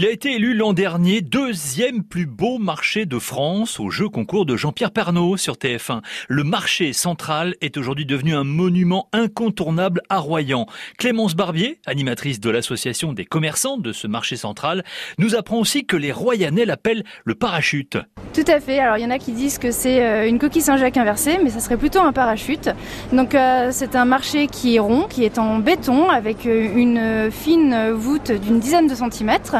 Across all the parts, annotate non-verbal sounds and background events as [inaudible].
Il a été élu l'an dernier deuxième plus beau marché de France au jeu concours de Jean-Pierre Pernaud sur TF1. Le marché central est aujourd'hui devenu un monument incontournable à Royan. Clémence Barbier, animatrice de l'association des commerçants de ce marché central, nous apprend aussi que les Royanais l'appellent le parachute. Tout à fait. Alors il y en a qui disent que c'est euh, une coquille Saint-Jacques inversée, mais ça serait plutôt un parachute. Donc euh, c'est un marché qui est rond, qui est en béton avec euh, une fine voûte d'une dizaine de centimètres,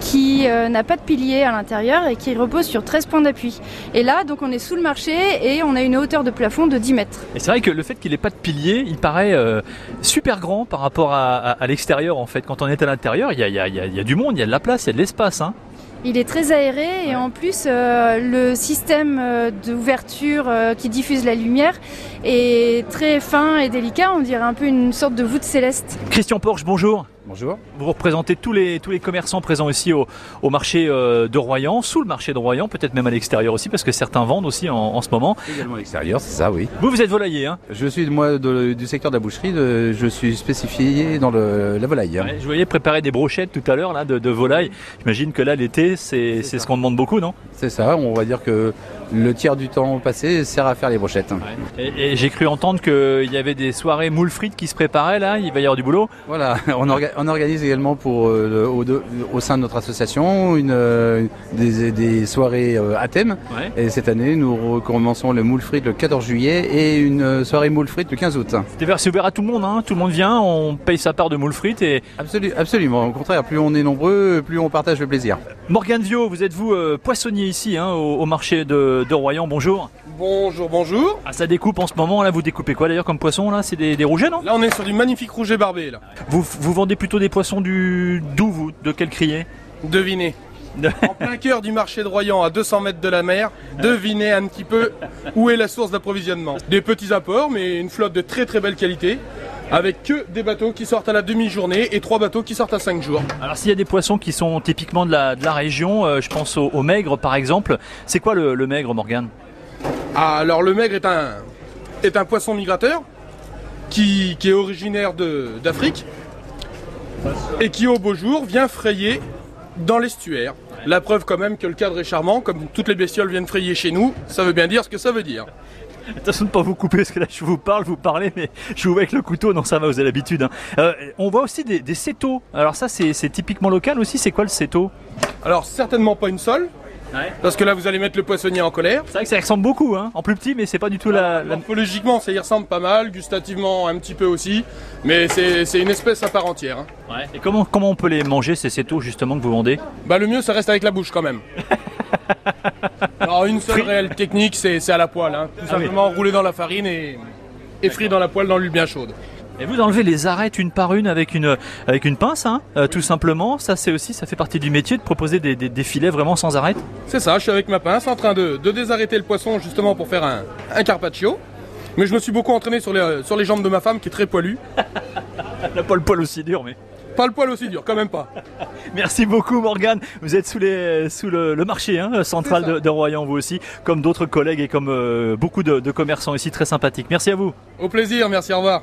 qui n'a pas de pilier à l'intérieur et qui repose sur 13 points d'appui. Et là, donc on est sous le marché et on a une hauteur de plafond de 10 mètres. Et c'est vrai que le fait qu'il n'ait pas de pilier, il paraît super grand par rapport à, l'extérieur en fait. Quand on est à l'intérieur, il y a, du monde, il y a de la place, il y a de l'espace. Hein. Il est très aéré et en plus euh, le système euh, d'ouverture euh, qui diffuse la lumière est très fin et délicat, on dirait un peu une sorte de voûte céleste. Christian Porche, bonjour. Bonjour. Vous représentez tous les, tous les commerçants présents ici au, marché euh, de Royan, sous le marché de Royan, peut-être même à l'extérieur aussi, parce que certains vendent aussi en, ce moment. Également à l'extérieur, c'est ça, oui. Vous, vous êtes volailler, hein Je suis, moi, du secteur de la boucherie, je suis spécifié dans le, la volaille. je voyais préparer des brochettes tout à l'heure, là, de, de volaille. J'imagine que là, l'été, c'est ce qu'on demande beaucoup, non? C'est ça, on va dire que le tiers du temps passé sert à faire les brochettes. Et, j'ai cru entendre qu'il y avait des soirées moules frites qui se préparaient là, il va y avoir du boulot Voilà, [laughs] on, organise également pour euh, au, sein de notre association une, euh, des, soirées euh, à thème. Et cette année, nous recommençons le moule frites le 14 juillet et une soirée moule frites le 15 août. C'est ouvert à tout le monde, hein. tout le monde vient, on paye sa part de moule frites et... absolument, au contraire, plus on est nombreux, plus on partage le plaisir. Morgane Vio, vous êtes vous poissonnier ici hein, au marché de de, Royan. Bonjour. Bonjour, bonjour. Ah, ça découpe en ce moment. Là, vous découpez quoi d'ailleurs comme poisson Là, c'est des, des, rougets, non? Là, on est sur du magnifique rouget barbé. Là. Vous, vous vendez plutôt des poissons du d'où vous? De quel crier? Devinez. en plein cœur du marché de Royan, à 200 mètres de la mer, devinez un petit peu où est la source d'approvisionnement. Des petits apports, mais une flotte de très très belle qualité avec que des bateaux qui sortent à la demi-journée et trois bateaux qui sortent à 5 jours. Alors s'il y a des poissons qui sont typiquement de la, région, euh, je pense au, maigre par exemple, c'est quoi le, maigre Morgane? Alors le maigre est un, est un poisson migrateur qui, est originaire d'Afrique et qui au beau jour vient frayer dans l'estuaire. La preuve quand même que le cadre est charmant, comme toutes les bestioles viennent frayer chez nous, ça veut bien dire ce que ça veut dire. Attention de ne pas vous couper parce que là je vous parle, vous parlez, mais je vous vois avec le couteau, non ça va, vous avez l'habitude. Hein. Euh, on voit aussi des, des Alors ça c'est typiquement local aussi, c'est quoi le céto Alors certainement pas une seule. Parce que là vous allez mettre le poissonnier en colère. C'est vrai que ça ressemble beaucoup, hein, en plus petit, mais c'est pas du tout la, Morphologiquement ça y ressemble pas mal, gustativement un petit peu aussi, mais c'est une espèce à part entière. Hein. Et comment, comment on peut les manger ces cétos justement que vous vendez? Bah le mieux ça reste avec la bouche quand même. [laughs] Alors une seule réelle technique, c'est à la poêle. Hein. Tout ah simplement rouler dans la farine et, et dans la poêle dans l'huile bien chaude. Et vous enlevez les arêtes une par une avec une, avec une pince, hein, euh, tout simplement. Ça, c'est aussi, ça fait partie du métier de proposer des, des, filets vraiment sans arêtes. C'est ça, je suis avec ma pince en train de, de désarrêter le poisson justement pour faire un, un, carpaccio. Mais je me suis beaucoup entraîné sur les, sur les jambes de ma femme qui est très poilue. Elle n'a pas le poil aussi dur, mais. Pas le poil aussi dur, quand même pas. [laughs] Merci beaucoup Morgane. Vous êtes sous, les, sous le, marché hein, central de, Royan, vous aussi, comme d'autres collègues et comme euh, beaucoup de, de commerçants ici, très sympathiques. Merci à vous. Au plaisir, merci, au revoir.